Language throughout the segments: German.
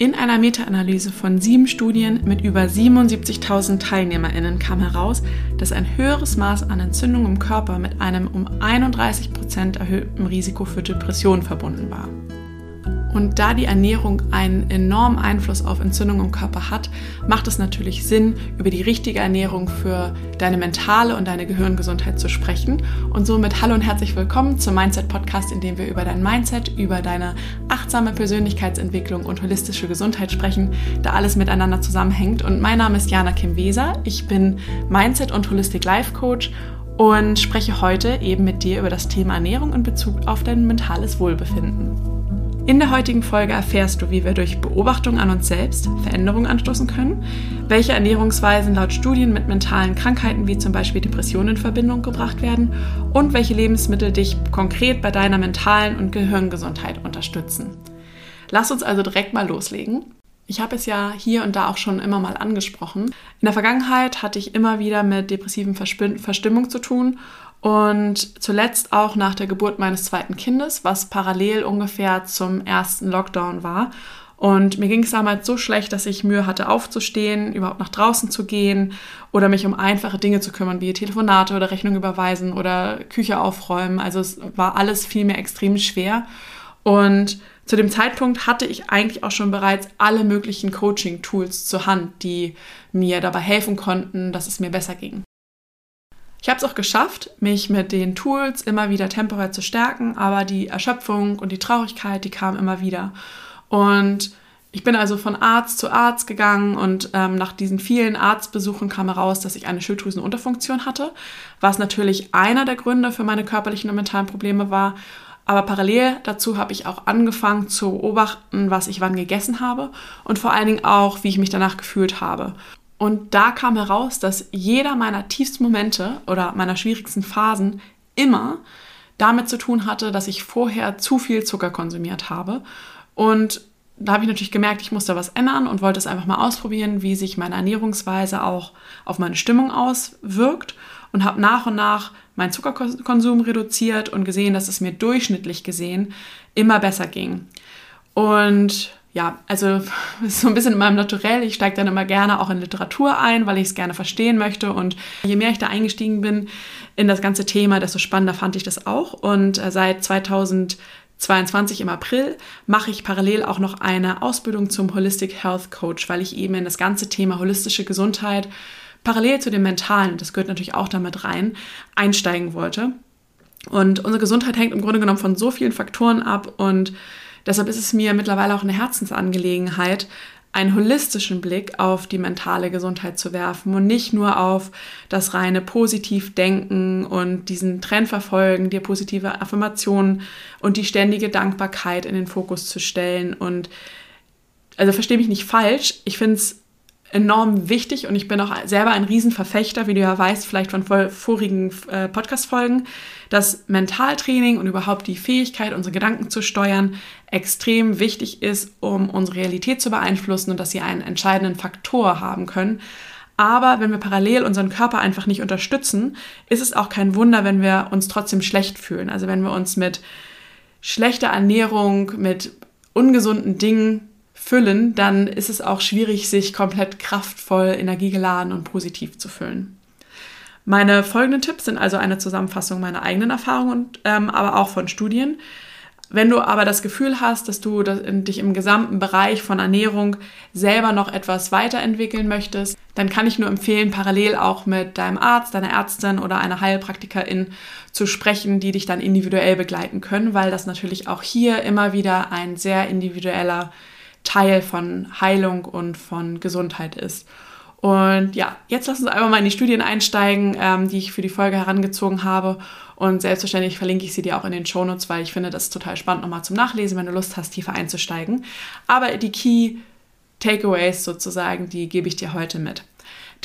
In einer Meta-Analyse von sieben Studien mit über 77.000 TeilnehmerInnen kam heraus, dass ein höheres Maß an Entzündung im Körper mit einem um 31 Prozent erhöhten Risiko für Depressionen verbunden war. Und da die Ernährung einen enormen Einfluss auf Entzündung im Körper hat, macht es natürlich Sinn, über die richtige Ernährung für deine mentale und deine Gehirngesundheit zu sprechen. Und somit hallo und herzlich willkommen zum Mindset Podcast, in dem wir über dein Mindset, über deine achtsame Persönlichkeitsentwicklung und holistische Gesundheit sprechen, da alles miteinander zusammenhängt. Und mein Name ist Jana Kim Weser. Ich bin Mindset und Holistic Life Coach und spreche heute eben mit dir über das Thema Ernährung in Bezug auf dein mentales Wohlbefinden. In der heutigen Folge erfährst du, wie wir durch Beobachtung an uns selbst Veränderungen anstoßen können, welche Ernährungsweisen laut Studien mit mentalen Krankheiten wie zum Beispiel Depressionen in Verbindung gebracht werden und welche Lebensmittel dich konkret bei deiner mentalen und Gehirngesundheit unterstützen. Lass uns also direkt mal loslegen. Ich habe es ja hier und da auch schon immer mal angesprochen. In der Vergangenheit hatte ich immer wieder mit depressiven Verstimmung zu tun und zuletzt auch nach der Geburt meines zweiten Kindes, was parallel ungefähr zum ersten Lockdown war. Und mir ging es damals so schlecht, dass ich Mühe hatte, aufzustehen, überhaupt nach draußen zu gehen oder mich um einfache Dinge zu kümmern, wie Telefonate oder Rechnung überweisen oder Küche aufräumen. Also es war alles vielmehr extrem schwer. Und zu dem Zeitpunkt hatte ich eigentlich auch schon bereits alle möglichen Coaching-Tools zur Hand, die mir dabei helfen konnten, dass es mir besser ging. Ich habe es auch geschafft, mich mit den Tools immer wieder temporär zu stärken, aber die Erschöpfung und die Traurigkeit, die kam immer wieder. Und ich bin also von Arzt zu Arzt gegangen und ähm, nach diesen vielen Arztbesuchen kam heraus, dass ich eine Schilddrüsenunterfunktion hatte, was natürlich einer der Gründe für meine körperlichen und mentalen Probleme war. Aber parallel dazu habe ich auch angefangen zu beobachten, was ich wann gegessen habe und vor allen Dingen auch, wie ich mich danach gefühlt habe. Und da kam heraus, dass jeder meiner tiefsten Momente oder meiner schwierigsten Phasen immer damit zu tun hatte, dass ich vorher zu viel Zucker konsumiert habe. Und da habe ich natürlich gemerkt, ich muss da was ändern und wollte es einfach mal ausprobieren, wie sich meine Ernährungsweise auch auf meine Stimmung auswirkt und habe nach und nach meinen Zuckerkonsum reduziert und gesehen, dass es mir durchschnittlich gesehen immer besser ging. Und ja, also so ein bisschen in meinem Naturell. Ich steige dann immer gerne auch in Literatur ein, weil ich es gerne verstehen möchte. Und je mehr ich da eingestiegen bin in das ganze Thema, desto spannender fand ich das auch. Und äh, seit 2022 im April mache ich parallel auch noch eine Ausbildung zum Holistic Health Coach, weil ich eben in das ganze Thema holistische Gesundheit parallel zu dem mentalen, das gehört natürlich auch damit rein, einsteigen wollte. Und unsere Gesundheit hängt im Grunde genommen von so vielen Faktoren ab und Deshalb ist es mir mittlerweile auch eine Herzensangelegenheit, einen holistischen Blick auf die mentale Gesundheit zu werfen und nicht nur auf das reine Positivdenken und diesen Trend verfolgen, dir positive Affirmationen und die ständige Dankbarkeit in den Fokus zu stellen. Und also verstehe mich nicht falsch, ich finde es enorm wichtig und ich bin auch selber ein Riesenverfechter, wie du ja weißt, vielleicht von vorigen äh, Podcast-Folgen, dass Mentaltraining und überhaupt die Fähigkeit, unsere Gedanken zu steuern, extrem wichtig ist, um unsere Realität zu beeinflussen und dass sie einen entscheidenden Faktor haben können. Aber wenn wir parallel unseren Körper einfach nicht unterstützen, ist es auch kein Wunder, wenn wir uns trotzdem schlecht fühlen. Also wenn wir uns mit schlechter Ernährung, mit ungesunden Dingen füllen, dann ist es auch schwierig, sich komplett kraftvoll, energiegeladen und positiv zu füllen. Meine folgenden Tipps sind also eine Zusammenfassung meiner eigenen Erfahrungen, ähm, aber auch von Studien. Wenn du aber das Gefühl hast, dass du dich im gesamten Bereich von Ernährung selber noch etwas weiterentwickeln möchtest, dann kann ich nur empfehlen, parallel auch mit deinem Arzt, deiner Ärztin oder einer Heilpraktikerin zu sprechen, die dich dann individuell begleiten können, weil das natürlich auch hier immer wieder ein sehr individueller Teil von Heilung und von Gesundheit ist. Und ja, jetzt lass uns einfach mal in die Studien einsteigen, ähm, die ich für die Folge herangezogen habe. Und selbstverständlich verlinke ich sie dir auch in den Shownotes, weil ich finde, das ist total spannend nochmal zum Nachlesen, wenn du Lust hast, tiefer einzusteigen. Aber die Key Takeaways sozusagen, die gebe ich dir heute mit.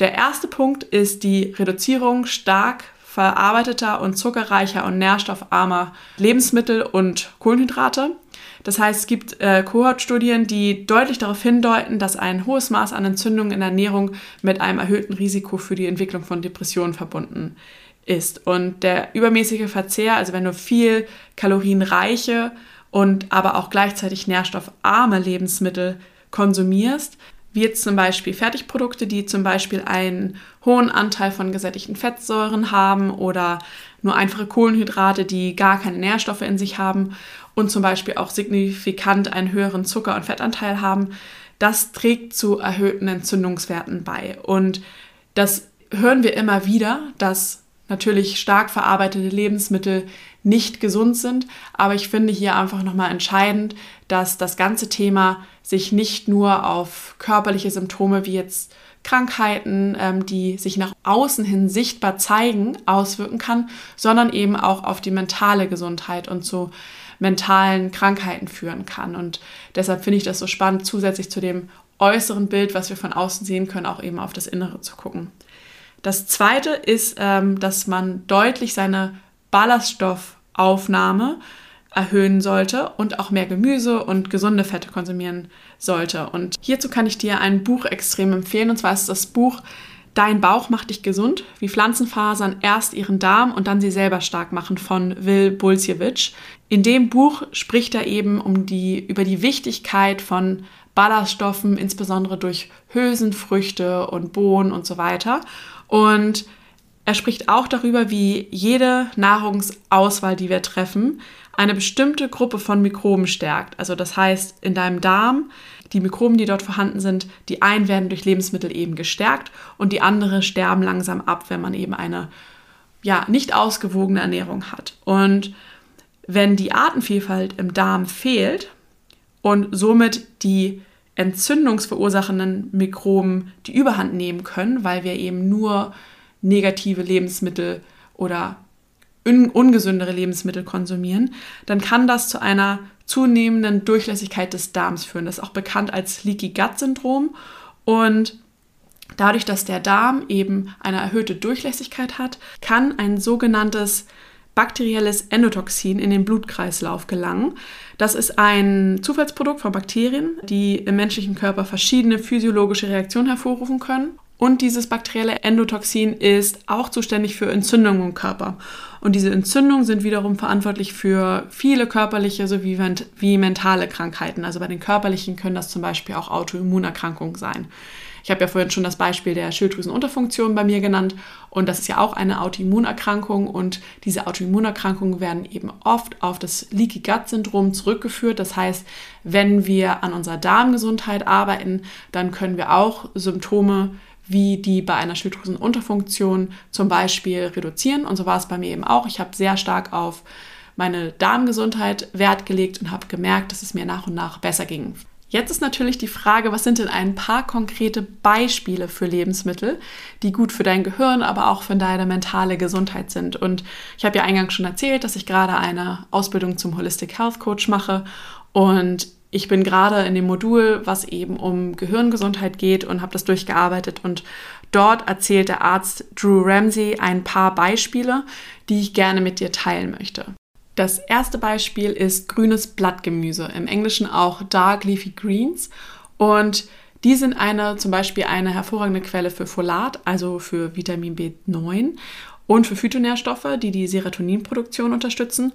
Der erste Punkt ist die Reduzierung stark verarbeiteter und zuckerreicher und nährstoffarmer Lebensmittel und Kohlenhydrate. Das heißt, es gibt äh, Kohortstudien, die deutlich darauf hindeuten, dass ein hohes Maß an Entzündungen in der Ernährung mit einem erhöhten Risiko für die Entwicklung von Depressionen verbunden ist. Und der übermäßige Verzehr, also wenn du viel kalorienreiche und aber auch gleichzeitig nährstoffarme Lebensmittel konsumierst, wie jetzt zum Beispiel Fertigprodukte, die zum Beispiel einen hohen Anteil von gesättigten Fettsäuren haben oder nur einfache Kohlenhydrate, die gar keine Nährstoffe in sich haben und zum Beispiel auch signifikant einen höheren Zucker- und Fettanteil haben, das trägt zu erhöhten Entzündungswerten bei. Und das hören wir immer wieder, dass natürlich stark verarbeitete Lebensmittel nicht gesund sind. Aber ich finde hier einfach nochmal entscheidend, dass das ganze Thema sich nicht nur auf körperliche Symptome wie jetzt Krankheiten, ähm, die sich nach außen hin sichtbar zeigen, auswirken kann, sondern eben auch auf die mentale Gesundheit und zu mentalen Krankheiten führen kann. Und deshalb finde ich das so spannend, zusätzlich zu dem äußeren Bild, was wir von außen sehen können, auch eben auf das Innere zu gucken. Das zweite ist, ähm, dass man deutlich seine Ballaststoffaufnahme erhöhen sollte und auch mehr Gemüse und gesunde Fette konsumieren sollte. Und hierzu kann ich dir ein Buch extrem empfehlen, und zwar ist das Buch Dein Bauch macht dich gesund, wie Pflanzenfasern erst ihren Darm und dann sie selber stark machen von Will Bulsiewicz. In dem Buch spricht er eben um die, über die Wichtigkeit von Ballaststoffen, insbesondere durch Hülsenfrüchte und Bohnen und so weiter. Und er spricht auch darüber, wie jede Nahrungsauswahl, die wir treffen, eine bestimmte Gruppe von Mikroben stärkt. Also das heißt, in deinem Darm, die Mikroben, die dort vorhanden sind, die einen werden durch Lebensmittel eben gestärkt und die anderen sterben langsam ab, wenn man eben eine ja, nicht ausgewogene Ernährung hat. Und wenn die Artenvielfalt im Darm fehlt und somit die entzündungsverursachenden Mikroben die Überhand nehmen können, weil wir eben nur negative Lebensmittel oder un ungesündere Lebensmittel konsumieren, dann kann das zu einer zunehmenden Durchlässigkeit des Darms führen. Das ist auch bekannt als Leaky Gut Syndrom und dadurch, dass der Darm eben eine erhöhte Durchlässigkeit hat, kann ein sogenanntes bakterielles Endotoxin in den Blutkreislauf gelangen. Das ist ein Zufallsprodukt von Bakterien, die im menschlichen Körper verschiedene physiologische Reaktionen hervorrufen können. Und dieses bakterielle Endotoxin ist auch zuständig für Entzündungen im Körper. Und diese Entzündungen sind wiederum verantwortlich für viele körperliche sowie wie mentale Krankheiten. Also bei den körperlichen können das zum Beispiel auch Autoimmunerkrankungen sein. Ich habe ja vorhin schon das Beispiel der Schilddrüsenunterfunktion bei mir genannt und das ist ja auch eine Autoimmunerkrankung und diese Autoimmunerkrankungen werden eben oft auf das Leaky Gut Syndrom zurückgeführt. Das heißt, wenn wir an unserer Darmgesundheit arbeiten, dann können wir auch Symptome wie die bei einer Schilddrüsenunterfunktion zum Beispiel reduzieren. Und so war es bei mir eben auch. Ich habe sehr stark auf meine Darmgesundheit Wert gelegt und habe gemerkt, dass es mir nach und nach besser ging. Jetzt ist natürlich die Frage, was sind denn ein paar konkrete Beispiele für Lebensmittel, die gut für dein Gehirn, aber auch für deine mentale Gesundheit sind. Und ich habe ja eingangs schon erzählt, dass ich gerade eine Ausbildung zum Holistic Health Coach mache und ich bin gerade in dem Modul, was eben um Gehirngesundheit geht und habe das durchgearbeitet und dort erzählt der Arzt Drew Ramsey ein paar Beispiele, die ich gerne mit dir teilen möchte. Das erste Beispiel ist grünes Blattgemüse, im Englischen auch Dark Leafy Greens. Und die sind eine, zum Beispiel eine hervorragende Quelle für Folat, also für Vitamin B9 und für Phytonährstoffe, die die Serotoninproduktion unterstützen.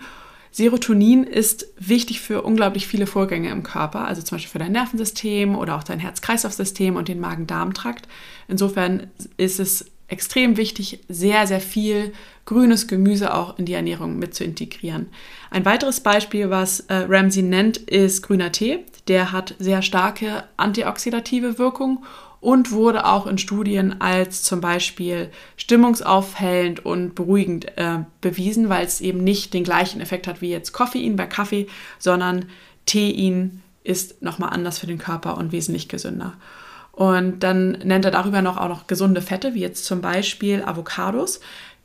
Serotonin ist wichtig für unglaublich viele Vorgänge im Körper, also zum Beispiel für dein Nervensystem oder auch dein Herz-Kreislauf-System und den Magen-Darm-Trakt. Insofern ist es extrem wichtig, sehr, sehr viel grünes Gemüse auch in die Ernährung mit zu integrieren. Ein weiteres Beispiel, was äh, Ramsey nennt, ist grüner Tee. Der hat sehr starke antioxidative Wirkung und wurde auch in Studien als zum Beispiel stimmungsaufhellend und beruhigend äh, bewiesen, weil es eben nicht den gleichen Effekt hat wie jetzt Koffein bei Kaffee, sondern Tein ist nochmal anders für den Körper und wesentlich gesünder. Und dann nennt er darüber noch auch noch gesunde Fette, wie jetzt zum Beispiel Avocados.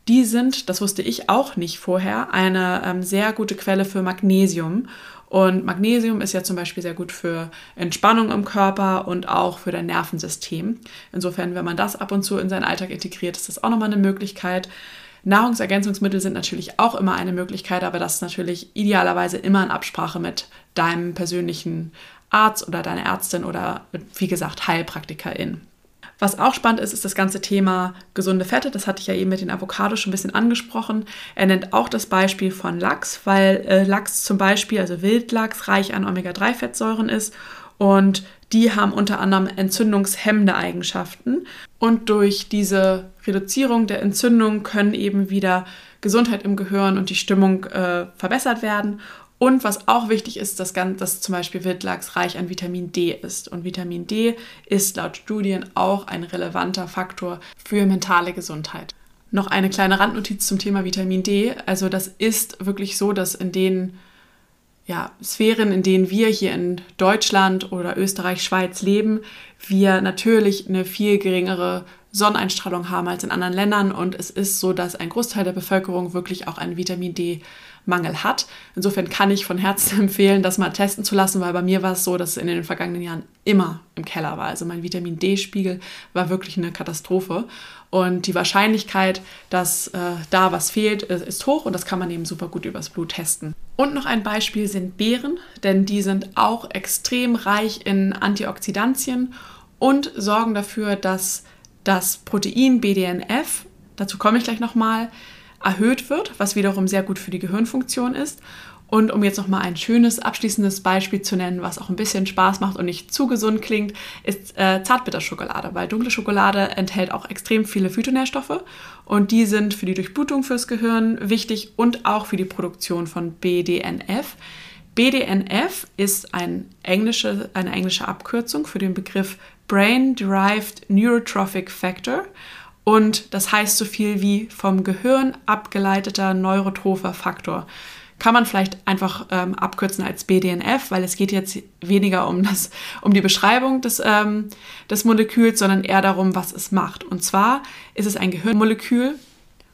Die sind, das wusste ich auch nicht vorher, eine ähm, sehr gute Quelle für Magnesium. Und Magnesium ist ja zum Beispiel sehr gut für Entspannung im Körper und auch für dein Nervensystem. Insofern, wenn man das ab und zu in seinen Alltag integriert, ist das auch nochmal eine Möglichkeit. Nahrungsergänzungsmittel sind natürlich auch immer eine Möglichkeit, aber das ist natürlich idealerweise immer in Absprache mit deinem persönlichen Arzt oder deine Ärztin oder wie gesagt Heilpraktikerin. Was auch spannend ist, ist das ganze Thema gesunde Fette. Das hatte ich ja eben mit den Avocados schon ein bisschen angesprochen. Er nennt auch das Beispiel von Lachs, weil äh, Lachs zum Beispiel, also Wildlachs, reich an Omega-3-Fettsäuren ist und die haben unter anderem entzündungshemmende Eigenschaften. Und durch diese Reduzierung der Entzündung können eben wieder Gesundheit im Gehirn und die Stimmung äh, verbessert werden. Und was auch wichtig ist, dass, dass zum Beispiel Wildlachs reich an Vitamin D ist. Und Vitamin D ist laut Studien auch ein relevanter Faktor für mentale Gesundheit. Noch eine kleine Randnotiz zum Thema Vitamin D. Also das ist wirklich so, dass in den ja, Sphären, in denen wir hier in Deutschland oder Österreich, Schweiz leben, wir natürlich eine viel geringere Sonneneinstrahlung haben als in anderen Ländern und es ist so, dass ein Großteil der Bevölkerung wirklich auch einen Vitamin D Mangel hat. Insofern kann ich von Herzen empfehlen, das mal testen zu lassen, weil bei mir war es so, dass es in den vergangenen Jahren immer im Keller war. Also mein Vitamin D-Spiegel war wirklich eine Katastrophe. Und die Wahrscheinlichkeit, dass äh, da was fehlt, ist hoch und das kann man eben super gut übers Blut testen. Und noch ein Beispiel sind Beeren, denn die sind auch extrem reich in Antioxidantien und sorgen dafür, dass das Protein BDNF, dazu komme ich gleich nochmal, erhöht wird, was wiederum sehr gut für die Gehirnfunktion ist. Und um jetzt nochmal ein schönes abschließendes Beispiel zu nennen, was auch ein bisschen Spaß macht und nicht zu gesund klingt, ist äh, Zartbitterschokolade, weil dunkle Schokolade enthält auch extrem viele Phytonährstoffe und die sind für die Durchblutung fürs Gehirn wichtig und auch für die Produktion von BDNF. BDNF ist ein englische, eine englische Abkürzung für den Begriff Brain Derived Neurotrophic Factor und das heißt so viel wie vom Gehirn abgeleiteter neurotropher Faktor. Kann man vielleicht einfach ähm, abkürzen als BDNF, weil es geht jetzt weniger um, das, um die Beschreibung des, ähm, des Moleküls, sondern eher darum, was es macht. Und zwar ist es ein Gehirnmolekül,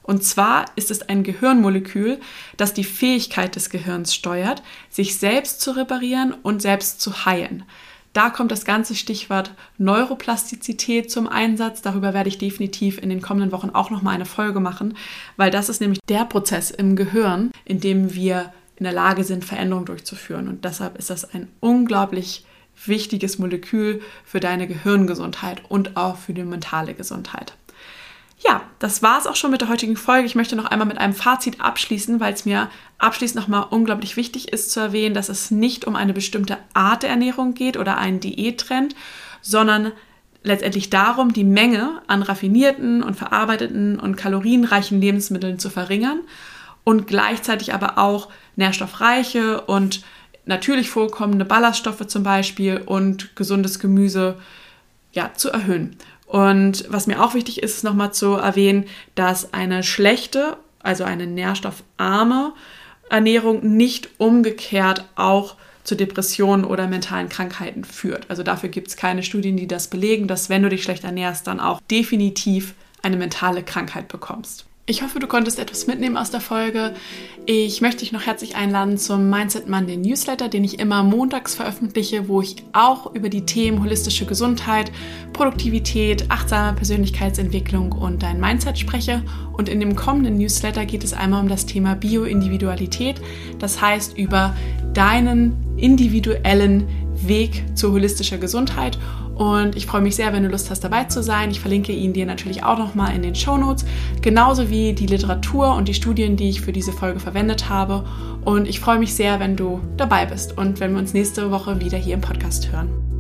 und zwar ist es ein Gehirnmolekül, das die Fähigkeit des Gehirns steuert, sich selbst zu reparieren und selbst zu heilen. Da kommt das ganze Stichwort Neuroplastizität zum Einsatz. Darüber werde ich definitiv in den kommenden Wochen auch noch mal eine Folge machen, weil das ist nämlich der Prozess im Gehirn, in dem wir in der Lage sind, Veränderungen durchzuführen. Und deshalb ist das ein unglaublich wichtiges Molekül für deine Gehirngesundheit und auch für die mentale Gesundheit. Ja, das war es auch schon mit der heutigen Folge. Ich möchte noch einmal mit einem Fazit abschließen, weil es mir abschließend nochmal unglaublich wichtig ist zu erwähnen, dass es nicht um eine bestimmte Art der Ernährung geht oder einen Diättrend, sondern letztendlich darum, die Menge an raffinierten und verarbeiteten und kalorienreichen Lebensmitteln zu verringern und gleichzeitig aber auch nährstoffreiche und natürlich vorkommende Ballaststoffe zum Beispiel und gesundes Gemüse ja, zu erhöhen. Und was mir auch wichtig ist, ist nochmal zu erwähnen, dass eine schlechte, also eine nährstoffarme Ernährung nicht umgekehrt auch zu Depressionen oder mentalen Krankheiten führt. Also dafür gibt es keine Studien, die das belegen, dass wenn du dich schlecht ernährst, dann auch definitiv eine mentale Krankheit bekommst. Ich hoffe, du konntest etwas mitnehmen aus der Folge. Ich möchte dich noch herzlich einladen zum Mindset Monday Newsletter, den ich immer montags veröffentliche, wo ich auch über die Themen holistische Gesundheit, Produktivität, achtsame Persönlichkeitsentwicklung und dein Mindset spreche. Und in dem kommenden Newsletter geht es einmal um das Thema Bioindividualität, das heißt über deinen individuellen Weg zu holistischer Gesundheit und ich freue mich sehr, wenn du Lust hast, dabei zu sein. Ich verlinke ihn dir natürlich auch nochmal in den Show Notes, genauso wie die Literatur und die Studien, die ich für diese Folge verwendet habe. Und ich freue mich sehr, wenn du dabei bist und wenn wir uns nächste Woche wieder hier im Podcast hören.